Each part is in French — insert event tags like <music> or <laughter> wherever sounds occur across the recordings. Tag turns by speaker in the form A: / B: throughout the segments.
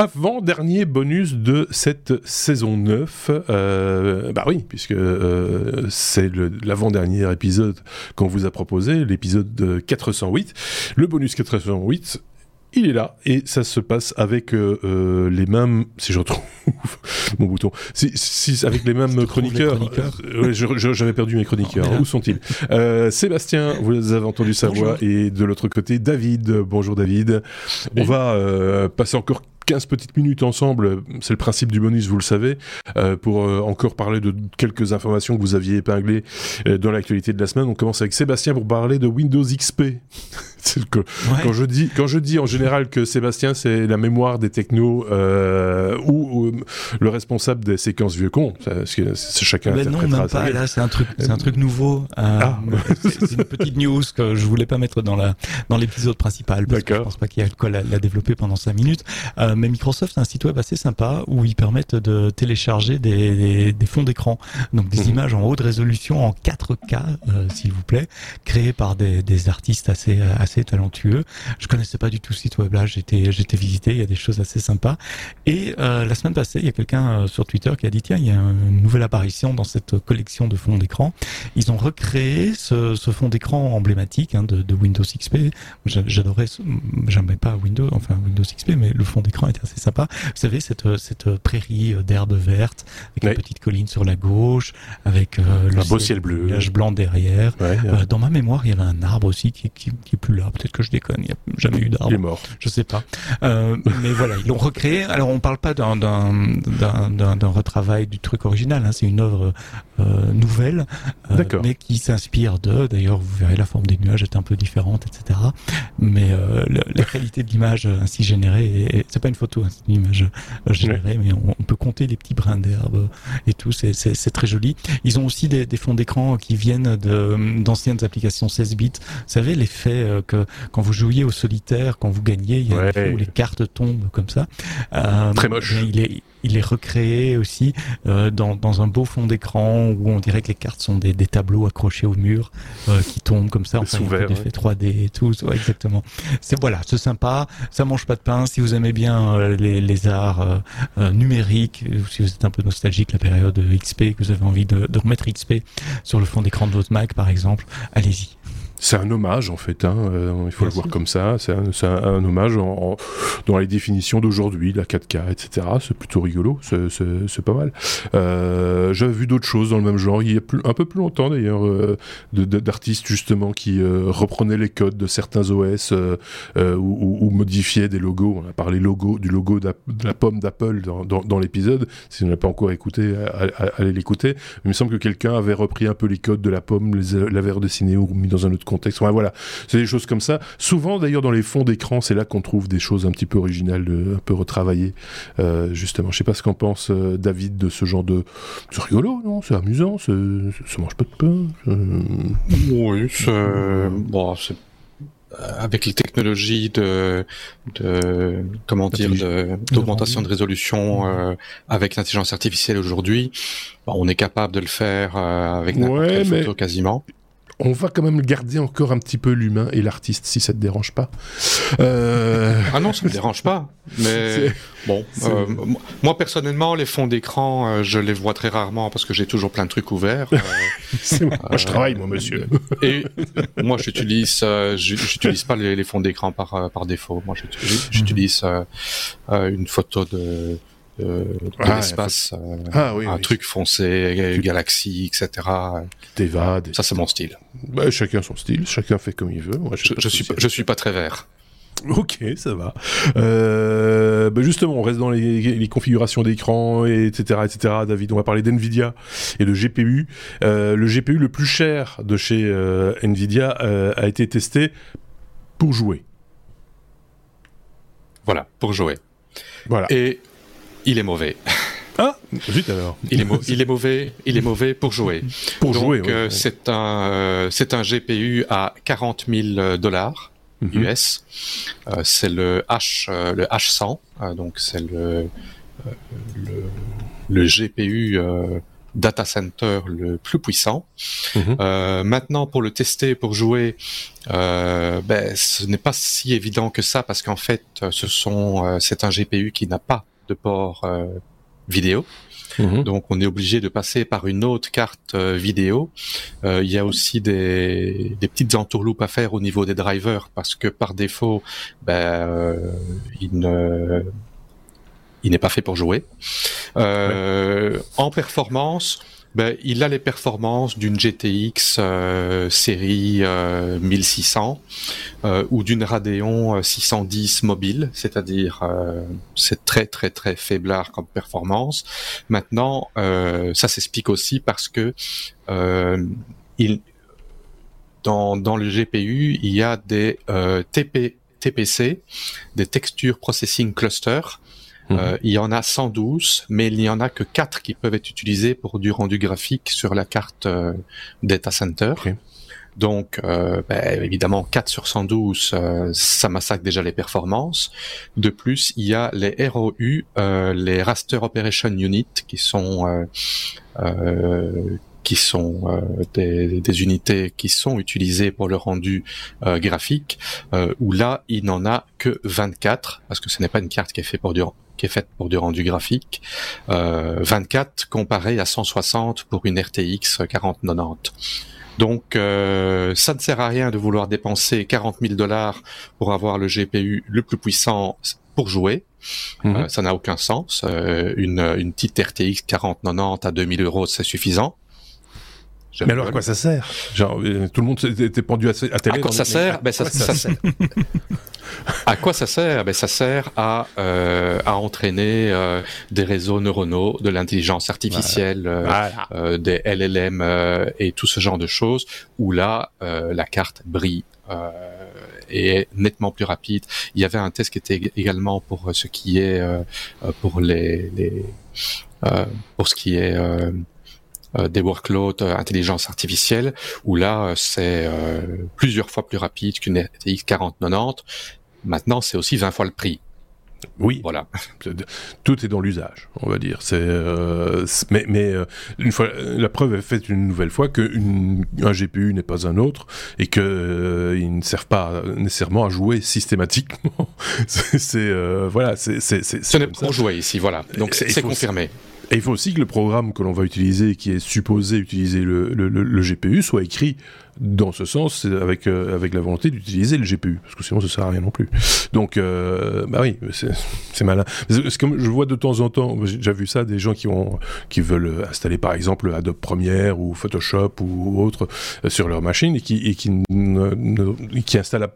A: avant-dernier bonus de cette saison 9. Euh, bah oui, puisque euh, c'est l'avant-dernier épisode qu'on vous a proposé, l'épisode 408. Le bonus 408, il est là et ça se passe avec euh, euh, les mêmes si je retrouve <laughs> mon bouton si, si avec les mêmes chroniqueurs, euh, j'avais perdu mes chroniqueurs oh, où sont-ils? Sébastien vous avez entendu sa voix et de l'autre côté David. Bonjour David. On va passer encore 15 petites minutes ensemble, c'est le principe du bonus, vous le savez, euh, pour euh, encore parler de quelques informations que vous aviez épinglées euh, dans l'actualité de la semaine. On commence avec Sébastien pour parler de Windows XP. <laughs> quand, je dis, quand je dis en général que Sébastien, c'est la mémoire des technos ou, le responsable des séquences vieux cons, parce que chacun
B: Mais non, même pas. Là, c'est un truc, c'est un truc nouveau. Ah. c'est une petite news que je voulais pas mettre dans la dans l'épisode principal parce que je pense pas qu'il y a le quoi la, la développer pendant 5 minutes mais Microsoft a un site web assez sympa où ils permettent de télécharger des, des, fonds d'écran, donc des mhm. images en haute résolution en 4K, euh, s'il vous plaît, créées par des, des, artistes assez assez talentueux. Je connaissais pas du tout ce site web là, j'étais j'étais visité, il y a des choses assez sympas. Et euh, la semaine passée, il y a quelqu'un euh, sur Twitter qui a dit tiens, il y a une nouvelle apparition dans cette collection de fonds d'écran. Ils ont recréé ce, ce fond d'écran emblématique hein, de, de, Windows XP. J'adorais, j'aimais pas Windows, enfin Windows XP, mais le fond d'écran était assez sympa. Vous savez, cette, cette prairie d'herbe verte, avec une petite colline sur la gauche, avec euh,
A: le un beau ciel bleu,
B: blanc derrière. Euh, dans ma mémoire, il y avait un arbre aussi qui, qui, qui est plus là. Peut-être que je déconne, il n'y a jamais eu d'arbre.
A: Il est mort.
B: Je sais pas. Euh, mais voilà, ils l'ont recréé. Alors, on parle pas d'un d'un retravail du truc original. Hein. C'est une œuvre euh, nouvelle, euh, mais qui s'inspire de. D'ailleurs, vous verrez la forme des nuages est un peu différente, etc. Mais euh, la, qualité de l'image ainsi générée, c'est pas une photo, hein, c'est une image générée, mais on, peut compter les petits brins d'herbe et tout. C'est très joli. Ils ont aussi des, des fonds d'écran qui viennent d'anciennes applications 16 bits. Vous savez l'effet que quand vous jouiez au solitaire, quand vous gagniez, il y a où les cartes tombent comme ça.
A: Très moche.
B: Il est, il est recréé aussi euh, dans, dans, un beau fond d'écran où on dirait que les cartes sont des, des tableaux accrochés au mur euh, qui tombent comme ça.
A: Enfin, sous
B: des effets 3D et tout. Ouais, exactement. C'est voilà, c'est sympa. Ça mange pas de pain. Si vous aimez bien euh, les, les, arts euh, numériques, ou si vous êtes un peu nostalgique la période XP, que vous avez envie de, de remettre XP sur le fond d'écran de votre Mac par exemple, allez-y.
A: C'est un hommage en fait, hein, euh, il faut le voir comme ça. C'est un, un, hommage en, dans les définitions d'aujourd'hui, la 4K, etc. C'est plutôt rigolo, c'est pas mal. Euh, J'avais vu d'autres choses dans le même genre, il y a plus, un peu plus longtemps d'ailleurs, euh, d'artistes justement qui euh, reprenaient les codes de certains OS ou, ou, modifiaient des logos. On a parlé logo, du logo de la pomme d'Apple dans, dans, dans l'épisode. Si vous n'avez pas encore écouté, allez l'écouter. Il me semble que quelqu'un avait repris un peu les codes de la pomme, l'avait redessiné ou mis dans un autre contexte. voilà, c'est des choses comme ça. Souvent, d'ailleurs, dans les fonds d'écran, c'est là qu'on trouve des choses un petit peu originales, un peu retravaillées. Euh, justement, je sais pas ce qu'en pense euh, David de ce genre de. C'est rigolo, non? C'est amusant, ça mange pas de pain.
C: Oui, c'est bon, c'est avec les technologies de, de comment dire d'augmentation de, résolution euh, avec l'intelligence artificielle aujourd'hui, on est capable de le faire avec n'importe quelle photo quasiment
A: on va quand même garder encore un petit peu l'humain et l'artiste, si ça te dérange pas. Euh...
C: Ah non, ça me dérange pas. Mais <laughs> bon, euh, moi personnellement, les fonds d'écran, euh, je les vois très rarement parce que j'ai toujours plein de trucs ouverts.
A: Euh, <laughs> moi, je travaille, moi, monsieur. <laughs>
C: et moi, j'utilise, j'utilise pas les, fonds d'écran par par défaut. Moi, j'utilise une photo de de, ah, l'espace, euh, ah, oui, un truc foncé, galaxie, etc.
A: T'évades.
C: Ça, c'est mon style.
A: Bah, chacun son style, chacun fait comme il veut.
C: Moi, je, je suis, pas, je suis pas très vert.
A: Ok, ça va. Euh, bah justement, on reste dans les, les configurations d'écran, etc., etc. David, on va parler d'NVIDIA et de GPU. Euh, le GPU le plus cher de chez euh, NVIDIA euh, a été testé pour jouer.
C: Voilà, pour jouer. Voilà. Et il est mauvais.
A: Ah, vite alors.
C: Il est, il est mauvais, il est mauvais pour jouer.
A: Pour jouer,
C: euh, c'est un, euh, c'est un GPU à 40 000 dollars US. Mhm. Euh, c'est le H, le H100, donc c'est le, le, le GPU data center le plus puissant. Mhm. Euh, maintenant, pour le tester, pour jouer, euh, ben, ce n'est pas si évident que ça parce qu'en fait, ce sont, euh, c'est un GPU qui n'a pas de port euh, vidéo. Mhm. Donc on est obligé de passer par une autre carte vidéo. il y a aussi des, des, petites entourloupes à faire au niveau des drivers parce que par défaut, ben, il ne il n'est pas fait pour jouer. Euh, En performance, ben, il a les performances d'une GTX euh, série 1600 euh, euh, ou d'une Radeon 610 mobile, c'est-à-dire c'est très très très faiblard comme performance. Maintenant, ça s'explique aussi parce que il, dans, dans le GPU, il y a des TP, TPC, des Texture Processing Cluster, euh, mhm. il y en a 112, mais il n'y en a que 4 qui peuvent être utilisés pour du rendu graphique sur la carte euh, Data Center. Donc, euh, ben, évidemment, 4 sur 112, euh, ça massacre déjà les performances. De plus, il y a les ROU, les Raster Operation Unit, qui sont qui sont des, des, unités qui sont utilisées pour le rendu graphique, où là, il n'en a que 24, parce que ce n'est pas une carte qui est faite pour du qui est faite pour du rendu graphique, euh, 24 comparé à 160 pour une RTX 4090. Donc euh, ça ne sert à rien de vouloir dépenser 40 000 dollars pour avoir le GPU le plus puissant pour jouer. Mhm. Euh, ça n'a aucun sens. Euh, une, une petite RTX 4090 à 2000 euros, c'est suffisant.
A: Mais alors à quoi ça sert? Genre euh, tout le monde était pendu à, à télé.
C: À quoi ça sert? Ben ça, ça, sert? <laughs> à quoi ça sert? Ben ça sert à euh, à entraîner euh, des réseaux neuronaux, de l'intelligence artificielle, euh, des LLM et tout ce genre de choses où là la carte brille. et est nettement plus rapide. Il y avait un test qui était également pour ce qui est pour les, les pour ce qui est euh, des workloads euh, intelligence artificielle, où là, euh, c'est plusieurs fois plus rapide qu'une RTX 4090. Maintenant, c'est aussi 20 fois le prix.
A: Oui, voilà. <laughs> Tout est dans l'usage, on va dire. C'est, mais, mais une fois, la preuve est faite une nouvelle fois que un GPU n'est pas un autre et que ils ne servent pas nécessairement à jouer systématiquement. <laughs> c'est, voilà, c'est, c'est,
C: Ce n'est pas pour jouer ici, voilà. Donc c'est confirmé.
A: Et il faut aussi que le programme que l'on va utiliser, qui est supposé utiliser le, le, le, GPU, soit écrit dans ce sens, avec, euh, avec la volonté d'utiliser le GPU, parce que sinon ça sert à rien non plus. Donc, euh, bah oui, c'est malin. C'est comme je vois de temps en temps, j'ai déjà vu ça, des gens qui, ont, qui veulent installer par exemple Adobe Premiere ou Photoshop ou autre euh, sur leur machine et qui, et qui, qui installent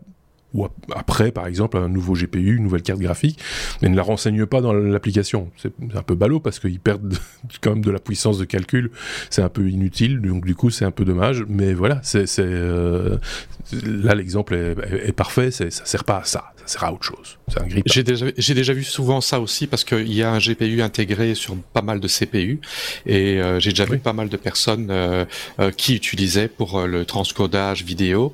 A: ou après, par exemple, un nouveau GPU, une nouvelle carte graphique, mais ne la renseigne pas dans l'application. C'est un peu ballot parce qu'ils perdent <laughs> quand même de la puissance de calcul. C'est un peu inutile, donc du coup, c'est un peu dommage. Mais voilà, c'est euh, là l'exemple est, est, parfait. Ça sert pas à ça, ça sert à autre chose. C'est un
C: J'ai déjà, vu souvent ça aussi parce qu'il y a un GPU intégré sur pas mal de CPU et euh, j'ai déjà vu pas mal de personnes euh, euh, qui utilisaient pour le transcodage vidéo,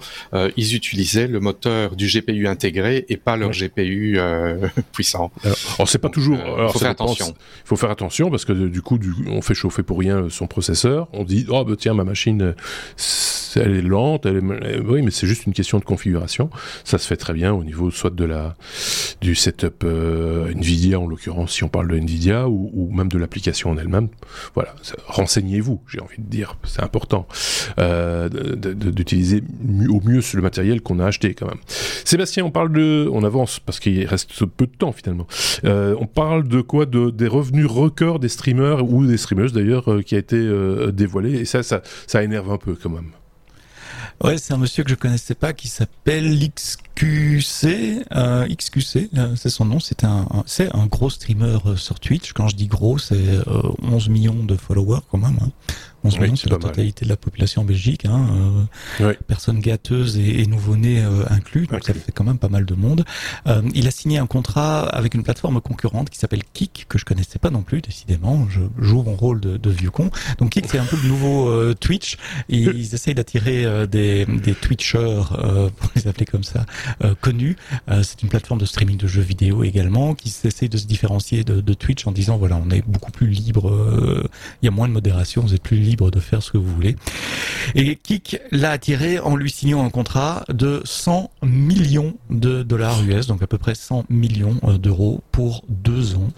C: ils utilisaient le moteur du GPU intégré et pas leur GPU <laughs> puissant.
A: Alors, c'est pas toujours. Il faut faire attention. Il faut faire attention parce que du coup, du, on fait chauffer pour rien son processeur. On dit oh bah tiens ma machine elle est lente, elle est... oui mais c'est juste une question de configuration. Ça se fait très bien au niveau soit de la du setup euh, Nvidia en l'occurrence si on parle de Nvidia ou, même de l'application en elle-même. Voilà, renseignez-vous, j'ai envie de dire, c'est important euh, d'utiliser au mieux le matériel qu'on a acheté quand même. Sébastien, on parle de, on avance parce qu'il reste peu de temps finalement. Euh, on parle de quoi? De, Des revenus records des streamers ou des streamers d'ailleurs qui a été dévoilé et ça, ça, ça énerve un peu quand même.
B: Ouais, c'est un monsieur que je connaissais pas qui s'appelle XQC. Euh, XQC, euh, c'est son nom. C'est un, c'est un gros streamer euh, sur Twitch. Quand je dis gros, c'est 11 euh, millions de followers quand même. Hein. 11 millions, c'est la totalité de la population en Belgique. Hein, euh, Personnes gâteuses et, et nouveau-nés inclus, donc ça fait quand même pas mal de monde. Euh, il a signé un contrat avec une plateforme concurrente qui s'appelle Kik, que je connaissais pas non plus, décidément. Je joue mon rôle de, de vieux con. Donc Kik, c'est un peu le nouveau Twitch. ils essayent d'attirer des, des Twitchers, pour les appeler comme ça, connu. c'est une plateforme de streaming de jeux vidéo également qui essaie de se différencier de, Twitch en disant voilà on est beaucoup plus libre, il y a moins de modération, vous êtes plus libre de faire ce que vous voulez. Et Kik l'a attiré en lui signant un contrat de 100 millions de dollars US, donc à peu près 100 millions d'euros pour deux ans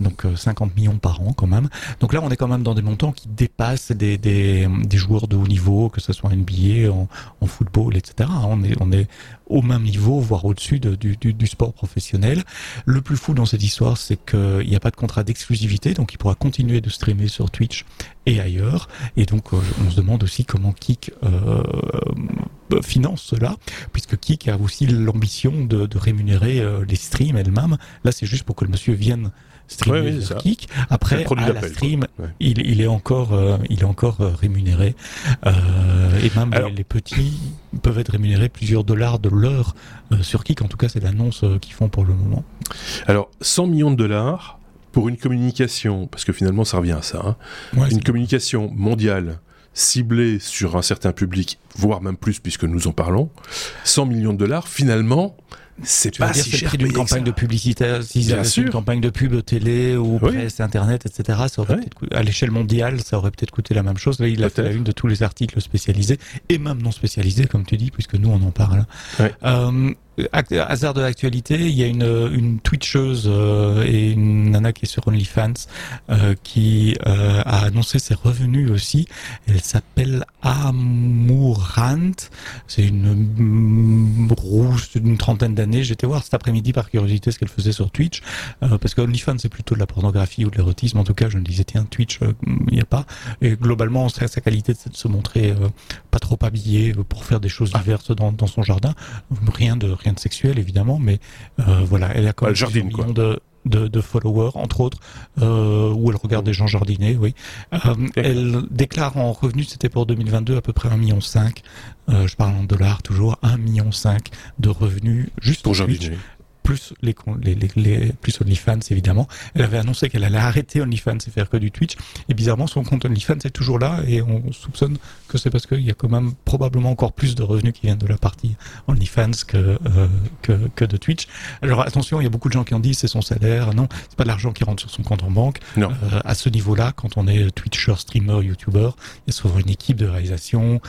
B: donc 50 euh, millions par an quand même. Donc là, on est quand même dans des montants qui dépassent des, des, joueurs de haut niveau, que ce soit NBA, en, en football, etc. On est, on est au même niveau, voire au-dessus du, du, du, sport professionnel. Le plus fou dans cette histoire, c'est qu'il n'y a pas de contrat d'exclusivité, donc il pourra continuer de streamer sur Twitch et ailleurs. Et donc, euh, on se demande aussi comment Kik euh, finance cela, puisque Kik a aussi l'ambition de, de, rémunérer euh, les streams elles-mêmes. Là, c'est juste pour que le monsieur vienne streamer sur Kik. Après, à la stream, il, il, est encore, euh, il est encore euh, rémunéré. Euh, et même les, petits peuvent être rémunérés plusieurs dollars de l'heure sur Kik. En tout cas, c'est l'annonce qu'ils font pour le moment.
A: Alors, 100 millions de dollars pour une communication, parce que finalement, ça revient à ça, hein. une communication mondiale ciblée sur un certain public, voire même plus puisque nous en parlons, 100 millions de dollars, finalement, c'est pas si cher
B: d'une campagne de publicité s'ils avaient une campagne de pub télé ou presse internet etc ça aurait à l'échelle mondiale ça aurait peut-être coûté la même chose. Là il a fait la une de tous les articles spécialisés et même non spécialisés comme tu dis puisque nous on en parle. Euh, hasard de l'actualité, il y a une, une Twitcheuse euh, et une nana qui est sur OnlyFans euh, qui euh, a annoncé ses revenus aussi. Elle s'appelle Amourant. C'est une rouge d'une trentaine d'années. J'étais voir cet après-midi par curiosité ce qu'elle faisait sur Twitch parce que OnlyFans c'est plutôt de la pornographie ou de l'érotisme. En tout cas, je me disais tiens Twitch, il n'y a pas. Et globalement, sa, sa qualité c'est de se montrer pas trop habillé pour faire des choses ah. diverses dans, dans son jardin. Rien de rien de sexuel évidemment, mais euh, voilà, elle a quand même de, de, de, followers, entre autres, euh, où elle regarde des gens jardiner, oui. Euh, elle déclare en revenus, c'était pour 2022, à peu près 1,5 million. Euh, je parle en dollars toujours, 1,5 million de revenus juste pour jardiner plus les, les, les, plus OnlyFans évidemment. Elle avait annoncé qu'elle allait arrêter OnlyFans et faire que du Twitch. Et bizarrement, son compte OnlyFans est toujours là et on soupçonne que c'est parce qu'il y a quand même probablement encore plus de revenus qui viennent de la partie OnlyFans que, euh, que, que de Twitch. Alors attention, il y a beaucoup de gens qui en disent c'est son salaire. Non, c'est pas de l'argent qui rentre sur son compte en banque.
A: Non. Euh,
B: à ce niveau-là, quand on est Twitcher, streamer, YouTuber, il y a souvent une équipe de réalisation,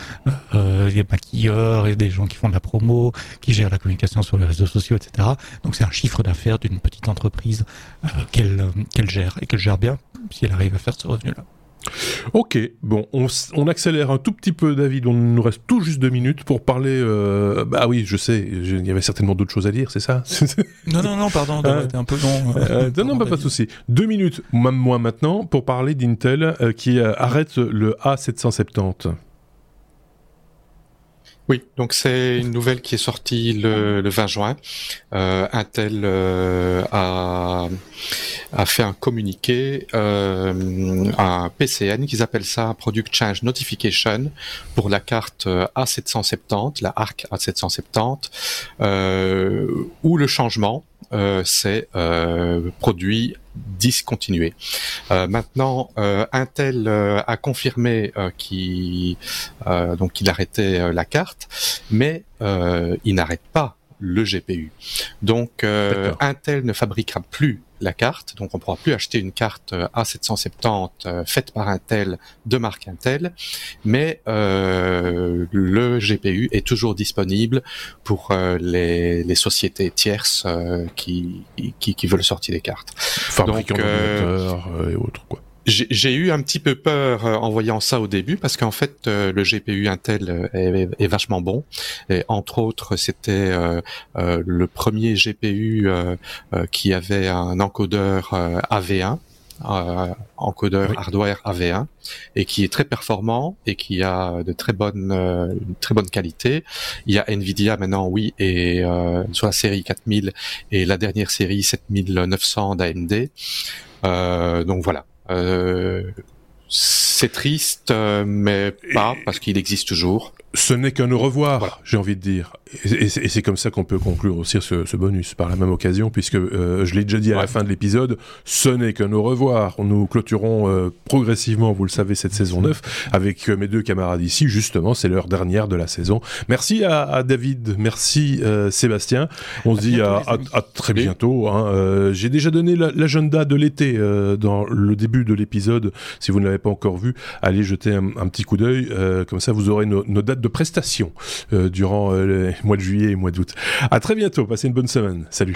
B: euh, il y a maquilleurs, il y a des gens qui font de la promo, qui gèrent la communication sur les réseaux sociaux, etc. Donc c'est un chiffre d'affaires d'une petite entreprise euh, qu'elle euh, qu'elle gère et qu'elle gère bien si elle arrive à faire ce revenu-là.
A: Ok, bon, on, on, accélère un tout petit peu, David. On nous reste tout juste deux minutes pour parler. Euh, bah oui, je sais, il y avait certainement d'autres choses à dire, c'est ça? <laughs>
B: Non, non, non, pardon, t'es un peu long.
A: Euh, non, non, pas, pas de souci. Deux minutes, même moins maintenant, pour parler d'Intel qui arrête le A770.
C: Oui, donc c'est une nouvelle qui est sortie le, le 20 juin. Euh, Intel euh, a, a, fait un communiqué, euh, un PCN, qu'ils appellent ça Product Change Notification, pour la carte A770, la ARC A770, euh, où le changement euh, c'est euh, produit discontinué. Euh, maintenant, euh, Intel euh, a confirmé qu'il donc qu'il arrêtait la carte, mais il n'arrête pas le GPU. Donc Intel ne fabriquera plus la carte. Donc on pourra plus acheter une carte euh, A770 euh, faite par Intel de marque Intel, mais euh, le GPU est toujours disponible pour euh, les, les, sociétés tierces qui, qui, qui, veulent sortir des cartes.
A: Fabricants et autres quoi.
C: J'ai eu un petit peu peur euh, en voyant ça au début parce qu'en fait euh, le GPU Intel euh, est, vachement bon. Et entre autres, c'était le premier GPU qui avait un encodeur AV1. encodeur hardware AV1 et qui est très performant et qui a de très bonnes très bonne qualité. Il y a Nvidia maintenant oui et sur la série 4000 et la dernière série 7900 d'AMD. donc voilà, C'est triste, euh, mais pas, parce qu'il existe toujours
A: ce n'est qu'un au revoir, j'ai envie de dire. Et, c'est comme ça qu'on peut conclure aussi ce, bonus, par la même occasion, puisque euh, je l'ai déjà dit à la fin de l'épisode, ce n'est qu'un au revoir. Nous clôturons euh, progressivement, vous le savez, cette saison 9 avec euh, mes deux camarades ici. Justement, c'est l'heure dernière de la saison. Merci à, David, merci Sébastien. On se dit à, très bientôt. Hein. j'ai déjà donné l'agenda de l'été dans le début de l'épisode. Si vous ne l'avez pas encore vu, allez jeter un, petit coup d'œil. comme ça, vous aurez nos, nos dates de prestation euh, durant euh, les mois de juillet et mois d'août. À très bientôt, passez une bonne semaine. Salut.